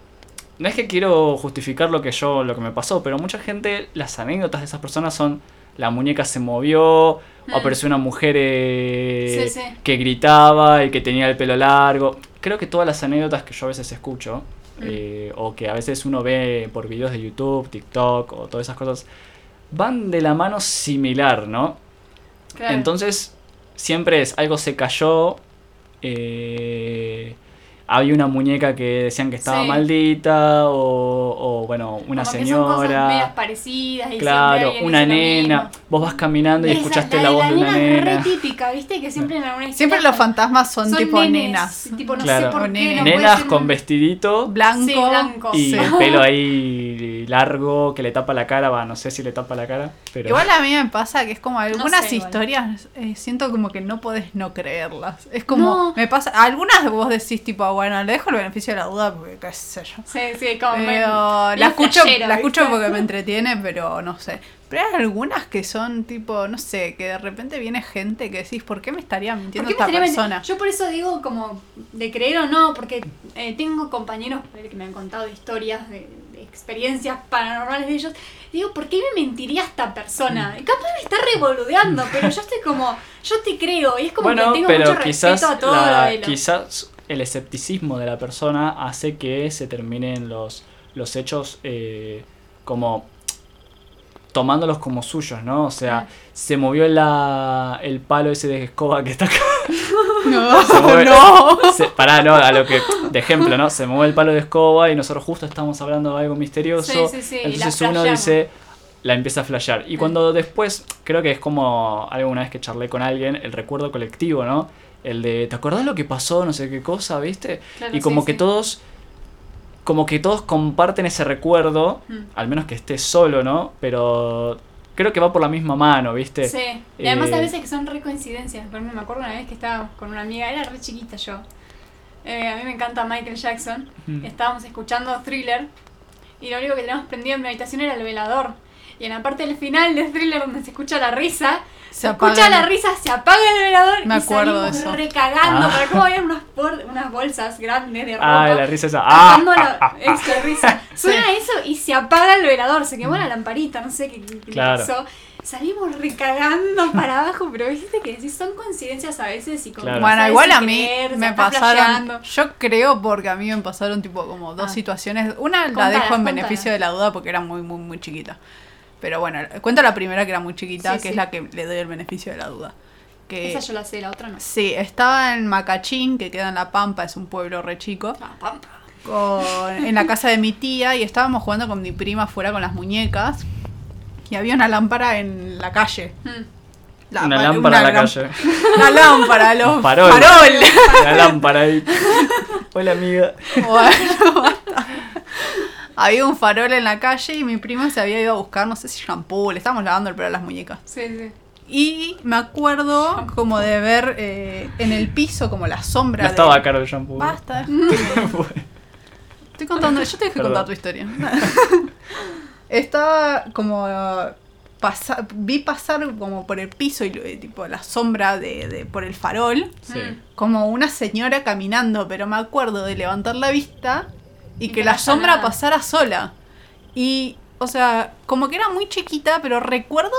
no es que quiero justificar lo que yo, lo que me pasó, pero mucha gente, las anécdotas de esas personas son la muñeca se movió, Mm. apareció una mujer eh, Sí, que gritaba y que tenía el pelo largo. Creo que todas las anécdotas que yo a veces escucho, Mm. eh, o que a veces uno ve por videos de YouTube, TikTok, o todas esas cosas, van de la mano similar, ¿no? claro. Entonces, siempre es algo se cayó. eh, había una muñeca que decían que estaba Sí. maldita. O, o, bueno, una Como que son cosas señora. parecidas y Claro, una nena. Vos vas caminando y Esa- escuchaste la voz la de una nena es re típica, ¿viste? Que siempre en alguna historia Siempre los fantasmas son, tipo nenes, nenas. Tipo, no Claro. sé por qué. no Nenas con un- vestidito. Blanco. Sí, blanco. Y Sí. el [laughs] pelo ahí largo que le tapa la cara. Va, no sé si le tapa la cara. Pero Igual a mí me pasa que es como algunas sé, historias eh, siento como que no podés no creerlas. Es como, No. me pasa, algunas vos decís tipo, "Ah, bueno, le dejo el beneficio de la duda porque qué sé yo. Sí, sí, como. Pero la escucho, flashero, la escucho ¿viste? porque me entretiene, pero no sé. Pero hay algunas que son tipo, no sé, que de repente viene gente que decís, ¿por qué me estaría ¿Por mintiendo me esta estaría persona? Yo por eso digo como de creer o no, porque eh, tengo compañeros que me han contado historias de, de experiencias paranormales de ellos. Digo, ¿por qué me mentiría esta persona? Y capaz me está revoludeando, pero yo estoy como, yo te creo, y es como bueno, que tengo pero mucho quizás, respeto a todo la- lo de lo- quizás el escepticismo de la persona hace que se terminen los, los hechos eh, como tomándolos como suyos, ¿no? O sea, Ah. se movió la, el palo ese de escoba que está acá. [laughs] No, Se mueve- [laughs] no. Se, pará, no, a lo que, de ejemplo, ¿no? Se mueve el palo de escoba y nosotros justo estamos hablando de algo misterioso. Sí, sí, sí, entonces uno dice, la empieza a flashear. Y cuando después, creo que es como alguna vez que charlé con alguien, el recuerdo colectivo, ¿no? El de, ¿te acordás lo que pasó? No sé qué cosa, ¿viste? Claro, y como que todos, como que todos comparten ese recuerdo, Mm. al menos que estés solo, ¿no? Pero creo que va por la misma mano, ¿viste? Sí, y además Eh, a veces que son re coincidencias. Por ejemplo, me acuerdo una vez que estábamos con una amiga, era re chiquita yo. Eh, a mí me encanta Michael Jackson. Mm. Estábamos escuchando Thriller y lo único que teníamos prendido en mi habitación era el velador. Y en la parte del final de Thriller donde se escucha la risa, Se se escucha apaga la el- risa, se apaga el velador Me y acuerdo de salimos eso. recagando. Ah. Para cómo había unas, por- unas bolsas grandes de ropa. Ah, la risa esa. Ah, la- ah, ah, ah. esa risa. [laughs] Suena eso y se apaga el velador, se quemó la lamparita, no sé qué, Claro. pasó. Salimos recagando para abajo, pero viste que decís, son coincidencias a veces y como Claro. Bueno, igual a mí creer, me pasaron. flasheando. Yo creo porque a mí me pasaron tipo como dos Ah. situaciones. Una la dejo en beneficio de la duda porque era muy, muy, muy chiquita. Pero bueno, cuento la primera que era muy chiquita, Sí, que sí. es la que le doy el beneficio de la duda. Que Esa yo la sé, la otra no. sí, estaba en Macachín, que queda en La Pampa, es un pueblo re chico. Ah, pampa. con- en la casa de mi tía y estábamos jugando con mi prima fuera con las muñecas. Y había una lámpara en la calle. Mm. La- Una lámpara en la calle. [laughs] Una lámpara, [laughs] los Farol. farol. La lámpara ahí. [laughs] Hola, amiga. Bueno, basta. Había un farol en la calle y mi prima se había ido a buscar, no sé si shampoo, le estábamos lavando el pelo a las muñecas. Sí, sí. Y me acuerdo como de ver eh, en el piso como la sombra No de... estaba caro el shampoo. Basta. [laughs] Estoy contando, yo te dejé Perdón. contar tu historia. [laughs] Estaba como pasa- vi pasar como por el piso y eh, tipo la sombra de, de- por el farol Sí. Como una señora caminando, pero me acuerdo de levantar la vista y, que la sombra nada. pasara sola. Y, o sea, como que era muy chiquita, pero recuerdo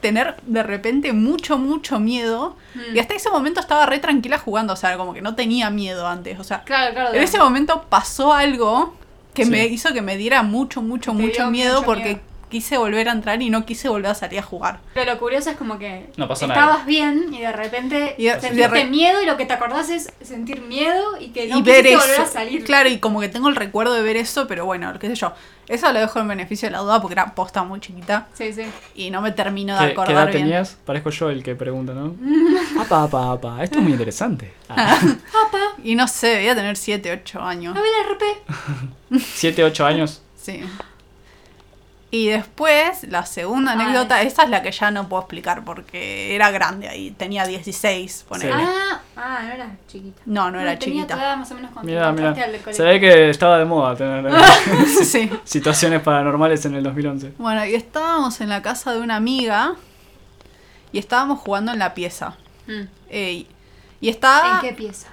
tener de repente mucho, mucho miedo. Mm. Y hasta ese momento estaba re tranquila jugando, o sea, como que no tenía miedo antes. O sea, Claro, claro. en ese momento pasó algo que Sí. me hizo que me diera mucho, mucho, Te mucho miedo mucho porque miedo. Quise volver a entrar y no quise volver a salir a jugar. Pero lo curioso es como que No pasó estabas nada. bien y de repente Y de- sentiste de re- miedo y lo que te acordás es sentir miedo y que no y ver eso. volver a salir. Claro, y como que tengo el recuerdo de ver eso, pero bueno, qué sé yo. Eso lo dejo en beneficio de la duda porque era posta muy chiquita Sí, sí. y no me termino de ¿Qué, qué acordar edad bien. tenías? Parezco yo el que pregunta, ¿no? [laughs] Apa, apa, apa. Esto es muy interesante. [laughs] Ah, Y no sé, debía tener 7, 8 años. A ver, RP. [laughs] Siete, ocho años. Sí. Y después, la segunda anécdota, esa es la que ya no puedo explicar porque era grande ahí, tenía 16, ponele. Sí. Ah, ah, no era chiquita. No, no era tenía chiquita. edad más o menos mira. entraste al Se ve que estaba de moda tener [laughs] eh, sí. situaciones paranormales en el 2011. Bueno, y estábamos en la casa de una amiga y estábamos jugando en la pieza. Mm. Eh, y estaba ¿En qué pieza?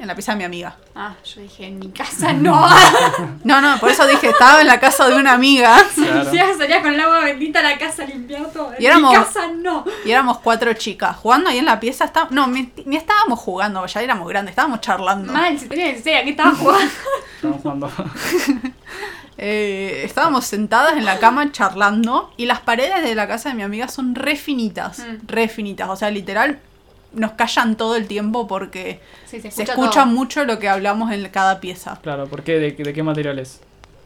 En la pieza de mi amiga. Ah, yo dije, en mi casa no. [laughs] No, no, por eso dije, estaba en la casa de una amiga [laughs] Claro. Ya salía con el agua bendita a la casa a limpiar todo. En Y éramos- mi casa no. y éramos cuatro chicas. Jugando ahí en la pieza, está... no, ni, ni estábamos jugando, ya éramos grandes, estábamos charlando. Mal, si tenía 16, ¿a qué estabas jugando? [laughs] Estamos jugando. Eh, estábamos sentadas en la cama charlando y las paredes de la casa de mi amiga son re finitas, Mm. re finitas, o sea, literal nos callan todo el tiempo porque Sí, se se escucha, mucho lo que hablamos en cada pieza. Claro, ¿por qué? ¿De, de qué material es?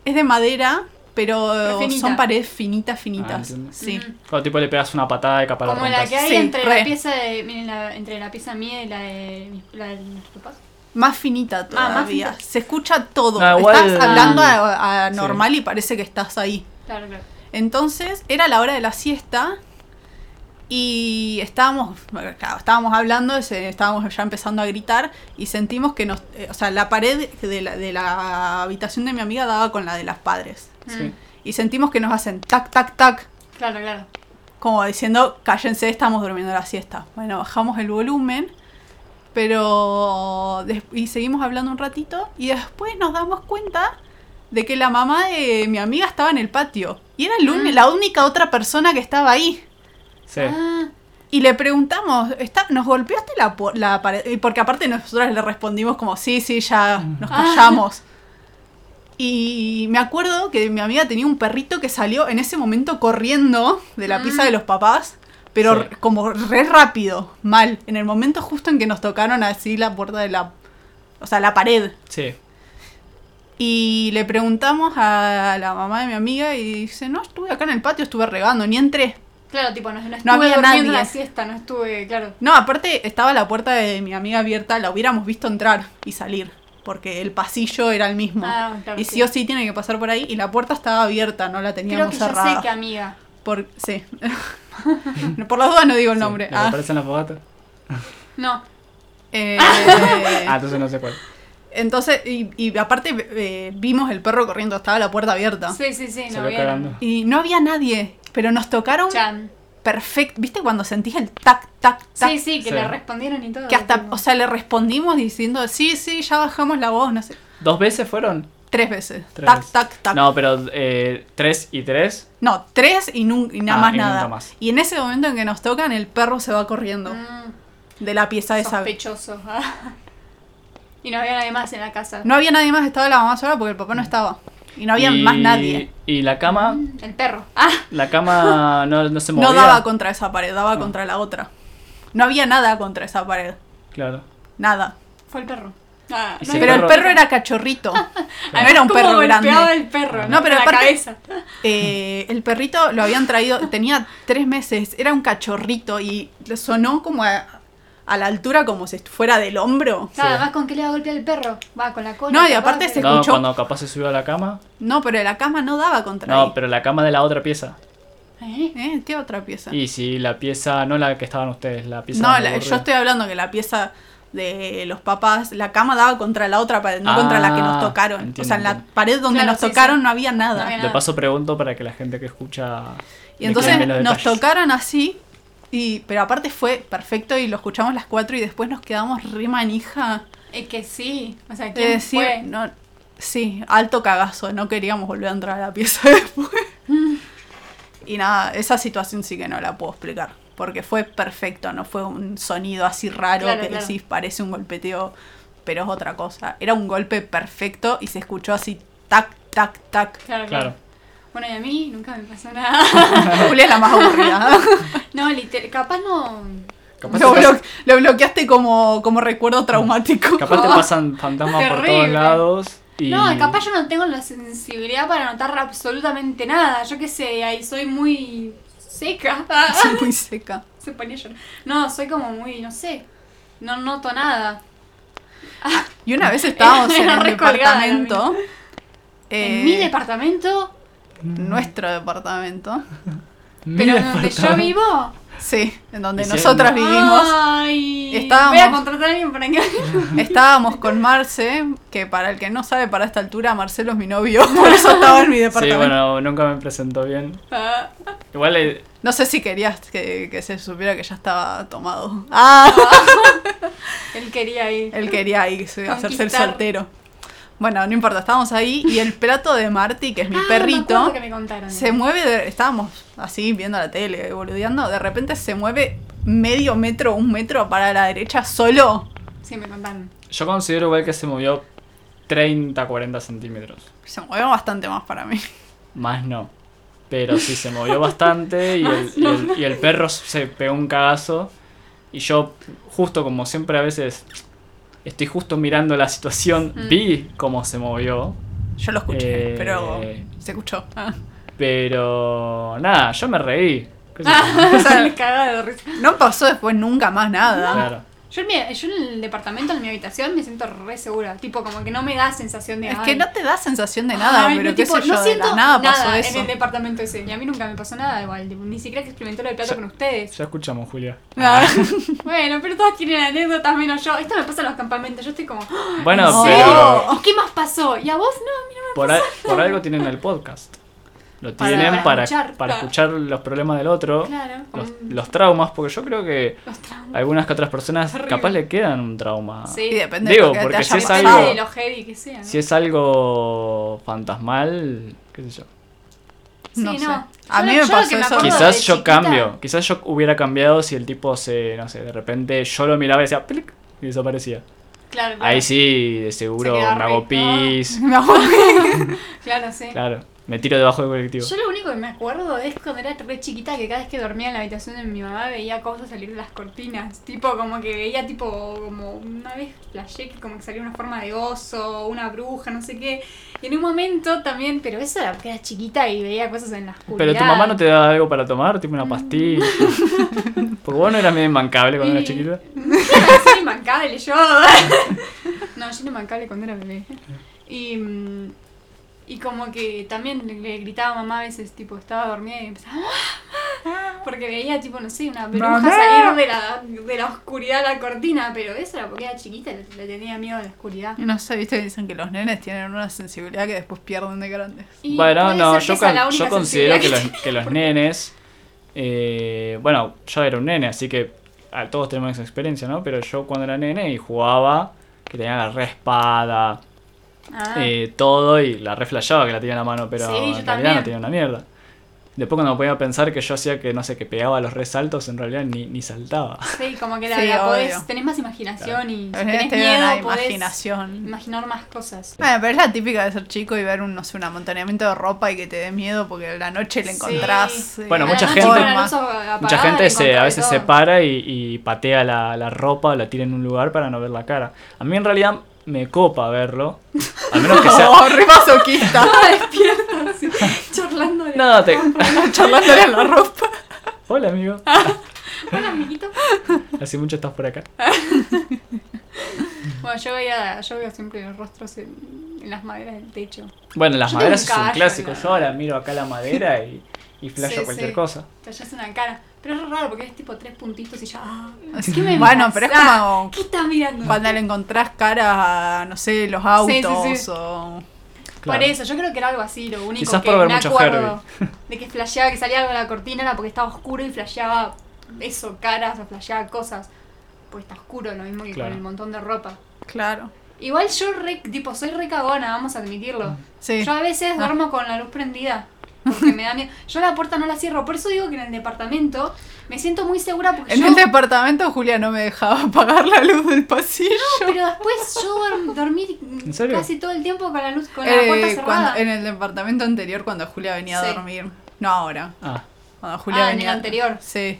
Es de madera, pero son paredes finitas, finitas. entiendo. sí. Cuando tipo le pegas una patada de capa Como la que hay Sí, entre, re. la pieza de, miren, la- entre la pieza mía y la de, la de mis papás. Más finita Ah, todavía. más finita. Se escucha todo. No, igual- Estás hablando a, a Sí. normal y parece que estás ahí. Claro, claro. Entonces era la hora de la siesta y estábamos, claro, estábamos hablando, estábamos ya empezando a gritar y sentimos que nos, eh, o sea, la pared de la, de la habitación de mi amiga daba con la de las padres. Sí. Mm, Y sentimos que nos hacen tac, tac, tac, Claro, claro. como diciendo, cállense, estamos durmiendo la siesta. Bueno, bajamos el volumen, pero y seguimos hablando un ratito y después nos damos cuenta de que la mamá de mi amiga estaba en el patio y era el Mm. la única otra persona que estaba ahí. Sí. Ah, Y le preguntamos, ¿está, ¿nos golpeaste la, la pared? Y Porque aparte nosotros le respondimos como, sí, sí, ya nos Ah. callamos. Y me acuerdo que mi amiga tenía un perrito que salió en ese momento corriendo de la Mm. de los papás, pero Sí. como re rápido, mal, en el momento justo en que nos tocaron así la puerta de la... O sea, la pared. Sí. Y le preguntamos a la mamá de mi amiga y dice, no, estuve acá en el patio, estuve regando, ni entré. Claro, tipo, no, no estuve No había durmiendo nadie. la siesta, no estuve, claro. No, aparte estaba la puerta de mi amiga abierta, la hubiéramos visto entrar y salir, porque el pasillo era el mismo. Ah, claro, y sí. sí o sí tiene que pasar por ahí y la puerta estaba abierta, no la Creo teníamos que ya cerrada. sé que amiga. Por, sí. [laughs] por las dudas no digo el Sí, nombre. ¿lo que Ah, aparece en la fogata? No. eh, [laughs] Ah, entonces no sé cuál. entonces, y, y aparte eh, vimos el perro corriendo, estaba la puerta abierta. Sí, sí, sí, no cagando. Y no había nadie, pero nos tocaron Chan. perfecto. ¿Viste cuando sentís el tac, tac, tac? Sí, sí, que Sí. le respondieron y todo. Que hasta, o sea, le respondimos diciendo, sí, sí, ya bajamos la voz, no sé. ¿Dos veces fueron? Tres veces. Tres tac, tac, tac. No, pero eh, tres y tres. No, tres y, y nada Ah, más y nada. nunca más. Y en ese momento en que nos tocan, el perro se va corriendo Mm, de la pieza esa. sospechoso. ah. [laughs] y no había nadie más en la casa. No había nadie más, estaba la mamá sola porque el papá no estaba. Y no había Y- más nadie. Y la cama, El perro. Ah, la cama no, no se movía. No daba contra esa pared, daba Ah. contra la otra. No había nada contra esa pared. Claro. Nada. fue el perro. Ah, no Pero el el perro- era cachorrito. [laughs] No era un cómo perro grande. el perro. No, pero la aparte- cabeza. Eh, el perrito lo habían traído, tenía tres meses, era un cachorrito y le sonó como a, a la altura como si fuera del hombro. Claro, Sí. además, ¿con qué le va a golpear el perro? Va, con la cola. No, y aparte se pero- No, escuchó. cuando capaz se subió a la cama. No, pero la cama no daba contra ahí. No, pero la cama de la otra pieza. ¿Eh? ¿Eh? ¿Qué otra pieza? Y si la pieza, no la que estaban ustedes, la pieza. No, la- yo estoy hablando que la pieza de los papás, la cama daba contra la otra pared, no contra la que nos Ah, tocaron. entiendo, o sea, en la pared donde Claro, nos sí, tocaron sí. no había nada. No había De nada. paso pregunto para que la gente que escucha. Y entonces nos detalles. tocaron así, y, pero aparte fue perfecto y lo escuchamos las cuatro y después nos quedamos re manija Es que sí. O sea, de ¿quién decir, fue? no, sí, alto cagazo, no queríamos volver a entrar a la pieza [laughs] después. y nada, esa situación sí que no la puedo explicar, porque fue perfecto, no fue un sonido así raro Claro, que claro. decís parece un golpeteo, pero es otra cosa. Era un golpe perfecto y se escuchó así, tac, tac, tac. Claro, claro. Bueno, y a mí nunca me pasó nada. [laughs] Julia es la más aburrida. [laughs] no, literal, capaz no. Capaz, Lo, bloqueaste como, como recuerdo traumático. [laughs] capaz te pasan fantasmas por todos lados. Y... No, capaz yo no tengo la sensibilidad para notar absolutamente nada. Yo qué sé, ahí soy muy seca. Soy muy seca. Se ponía llorar. No, soy como muy, no sé. No noto nada. Y una vez estábamos en el departamento. en eh, mi departamento, Nuestro departamento. [laughs] Pero donde yo vivo. Sí, en donde nosotras vivimos. Ay, Estábamos- Voy a contratar a alguien para que. [laughs] Estábamos con Marce, que para el que no sabe, para esta altura, Marcelo es mi novio, [laughs] por eso estaba en mi Sí, departamento. bueno, nunca me presentó bien. Ah, Igual eh, No sé si querías que, que se supiera que ya estaba tomado. Ah, él quería ir. él quería ir, hacerse el soltero. Bueno, no importa, estábamos ahí y el plato de Marty, que es mi Ah, me perrito, acuerdo que me contaron. se mueve, de- estábamos así viendo la tele, boludeando, de repente se mueve medio metro, un metro para la derecha solo. Sí, me contaron. yo considero igual que se movió 30, 40 centímetros. Se movió bastante más para mí. Más no. Pero sí se movió bastante y [laughs] el, y el- y el perro se pegó un cagazo. Y yo, justo como siempre a veces estoy justo mirando la situación, Mm. vi cómo se movió. Yo lo escuché, Eh, pero se escuchó. Ah. Pero nada, yo me reí. [laughs] No pasó después nunca más nada. Claro. Yo en, mi- yo en el departamento, en mi habitación, me siento re segura. Tipo, como que no me da sensación de. Es ay, que no te da sensación de nada, ay, pero no, qué tipo, sé yo, no de siento la nada pasó en eso. el departamento ese. Y a mí nunca me pasó nada igual. tipo, ni siquiera que experimenté lo del plato Ya- con ustedes. Ya escuchamos, Julia. Ah. [laughs] Bueno, pero todos tienen anécdotas menos yo. Esto me pasa en los campamentos. Yo estoy como. "Ah, Bueno, No. pero ¿Y qué más pasó? ¿Y a vos no? A mí no me por, al- por algo tienen el podcast. Lo tienen para para, escuchar. para escuchar los problemas del otro, Claro. los, traumas, porque yo creo que algunas que otras personas capaz le quedan un trauma. Sí. Y depende Digo, de lo que porque te si haya es algo- de lo heavy que sea. ¿no? Si es algo fantasmal, qué sé yo. No sé. A mí me pasó que me eso. Quizás yo chiquita- cambio, quizás yo hubiera cambiado si el tipo se, no sé, de repente yo lo miraba y decía plic, y desaparecía. Claro, claro. Ahí sí, de seguro Se [laughs] me hago pis, Me [laughs] hago- Claro, sí. claro, me tiro debajo del colectivo. Yo lo único que me acuerdo es cuando era re chiquita que cada vez que dormía en la habitación de mi mamá veía cosas salir de las cortinas. Tipo, como que veía tipo, como una vez flashé que como que salía una forma de oso, una bruja, no sé qué. Y en un momento también, pero eso era porque era chiquita y veía cosas en la oscuridad. Pero tu mamá no te da algo para tomar, tipo una pastilla. Porque vos no eras medio inmancable cuando eras Y- chiquita. [laughs] Soy inmancable yo. [laughs] no, yo era inmancable cuando era bebé. Y, mm, y como que también le, gritaba a mamá a veces, tipo, estaba dormida y empezaba... Porque veía, tipo, no sé, una bruja Mamá. salir de la, de la oscuridad a la cortina, pero eso era porque era chiquita, le, le tenía miedo a la oscuridad. No sé, viste que dicen que los nenes tienen una sensibilidad que después pierden de grandes. Y Bueno, no, yo, con- yo considero que los, que [laughs] los nenes. eh, bueno, yo era un nene, así que ah, todos tenemos esa experiencia, ¿no? Pero yo cuando era nene y jugaba, que tenía la re espada, Ah, eh, todo, y la re flashaba que la tenía en la mano, pero Sí, en realidad también. no tenía una mierda. Después cuando me podía pensar que yo hacía que, no sé, que pegaba los resaltos, en realidad ni, ni saltaba. sí, como que la, Sí, la podés, tenés más imaginación y Los si tenés miedo podés imaginación. imaginar más cosas. Bueno, pero es la típica de ser chico y ver un, no sé, un amontonamiento de ropa y que te dé miedo porque la noche le Sí. encontrás. eh, Bueno, mucha noche gente- apagada, Mucha gente se, encontrás a veces todo. se para y, y patea la, la ropa o la tira en un lugar para no ver la cara. A mí en realidad me copa verlo. Al menos que [laughs] sea... Oh, re masoquista. Estaba [laughs] despierta, así, charlando de... No, te... [laughs] Charlándole a la ropa. Hola amigo. Hola, amiguito. Hace mucho estás por acá. Bueno, yo veía, yo veo siempre los rostros en, en las maderas del techo. Bueno, las Yo maderas es un clásico. la- Yo ahora miro acá la madera y, y flasho Sí, cualquier sí. cosa. Una cara. Pero es raro porque es tipo tres puntitos y ya... ah, Sí. ¿Qué me Bueno, pero es como ¿Qué estás mirando? cuando le encontrás cara a, no sé, los autos Sí, sí, sí. o... Claro. Por eso, yo creo que era algo así, lo único Quizás que por ver me mucho acuerdo [laughs] de que flasheaba, que salía algo de la cortina era porque estaba oscuro y flasheaba eso, caras o flasheaba cosas. Porque está oscuro, lo mismo que Claro. con el montón de ropa. Claro. Igual yo, re, tipo, soy re cagona, vamos a admitirlo. Sí. Yo a veces Ah. duermo con la luz prendida. Porque me da miedo. Yo la puerta no la cierro. Por eso digo que en el departamento me siento muy segura porque En yo... el departamento Julia no me dejaba apagar la luz del pasillo. Pero después yo dorm- dormí casi todo el tiempo con la luz, con la Eh, puerta cerrada. cuando- en el departamento anterior cuando Julia venía Sí. a dormir. No ahora. Ah, Cuando Julia Ah, en el anterior. Sí.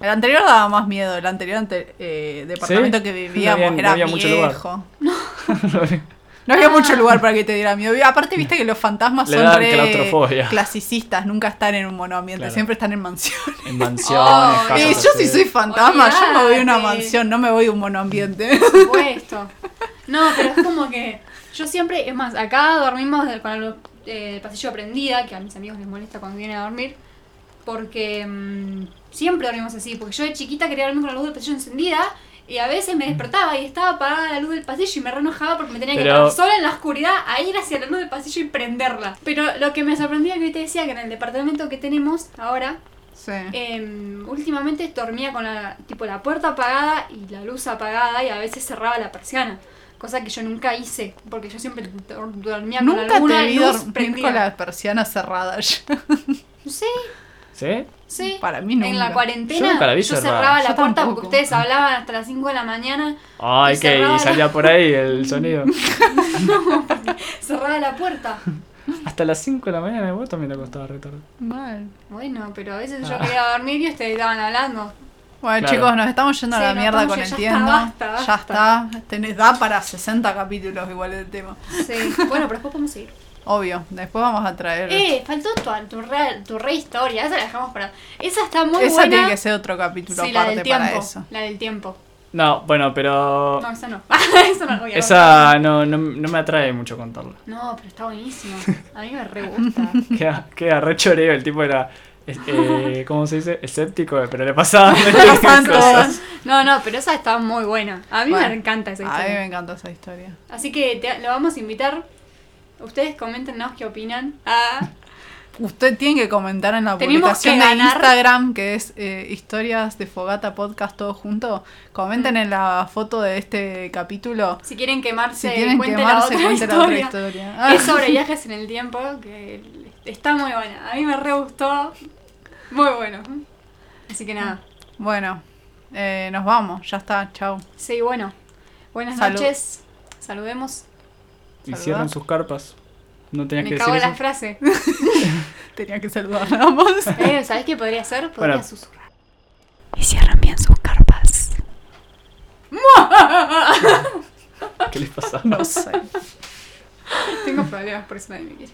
El anterior daba más miedo. El anterior ante- eh, departamento ¿Sí? que No vivíamos había- no era había mucho lugar. viejo. [laughs] [laughs] No había Ah. mucho lugar para que te diera miedo. Aparte, viste que los fantasmas Le son re clasicistas, nunca están en un monoambiente, Claro. siempre están en mansiones. en mansiones, Oh, casas Y yo si soy fantasma, yo me voy a una mansión, no me voy a un monoambiente. Por supuesto. No, pero es como que yo siempre, es más, acá dormimos con el, eh, el pasillo prendida, que a mis amigos les molesta cuando vienen a dormir, porque mm, siempre dormimos así, porque yo de chiquita quería dormir con la luz del pasillo encendida y a veces me despertaba y estaba apagada la luz del pasillo y me re enojaba porque me tenía que Pero- quedar sola en la oscuridad a ir hacia la luz del pasillo y prenderla. Pero lo que me sorprendía que hoy te decía que en el departamento que tenemos ahora, Sí. Em, últimamente dormía con la, tipo, la puerta apagada y la luz apagada y a veces cerraba la persiana. Cosa que yo nunca hice, porque yo siempre dor- dormía con Nunca alguna te vi luz dormir prendida. con la persiana cerrada. [laughs] yo. Sí, ¿Sí? sí. Para mí nunca. En la Yo cuarentena nunca la vi yo cerraba la Yo puerta tampoco. porque ustedes hablaban hasta las 5 de la mañana. Ay, que y la- salía por ahí el [laughs] sonido. Cerraba la puerta. Hasta las 5 de la mañana vos también te acostaba re tarde. Mal. Bueno, pero a veces yo Ah. quería dormir y ustedes estaban hablando. Bueno, Claro. chicos, nos estamos yendo Sí, a la mierda con el ya está, tiempo. basta, Ya está. Tenés, da para 60 capítulos igual el tema. Sí. Bueno, pero después podemos seguir. Obvio. Después vamos a traer. Eh, faltó tu, tu, re, tu re historia. Esa la dejamos para. Esa está muy Esa buena. tiene que ser otro capítulo Sí, la aparte del tiempo. para eso. La del tiempo. No, bueno, pero. No, esa no. [laughs] esa no, voy a Esa no, no, no me atrae mucho contarla. No, pero está buenísimo. [laughs] A mí me re gusta. Queda, queda re choreo, el tipo era. Eh, ¿Cómo se dice? Escéptico, pero le [laughs] pasaban cosas. No, no, pero esa está muy buena. A mí Bueno, me encanta esa A mí me historia. encanta esa historia. Así que te, lo vamos a invitar. Ustedes coméntenos qué opinan. Ah, Usted tiene que comentar en la Tenemos publicación de. Instagram, que es eh, historias de Fogata Podcast todo junto. Comenten Mm. en la foto de este capítulo. si quieren quemarse, Si quieren cuente quemarse, la otra cuenten la otra historia. Es sobre [laughs] viajes en el tiempo, que está muy buena. A mí me re gustó. Muy bueno. Así que nada. Bueno, eh, nos vamos. Ya está. Chao. Sí, bueno. Buenas Salud. noches. Saludemos. Y cierran sus carpas. No tenías Me que cago decir en eso. la frase. [laughs] Tenía que saludar nada más. [laughs] Eh, ¿Sabes qué podría ser? Podría Bueno. susurrar. Y cierran bien sus carpas. [laughs] ¿Qué les pasa? No sé. Tengo problemas, por eso nadie me quiere.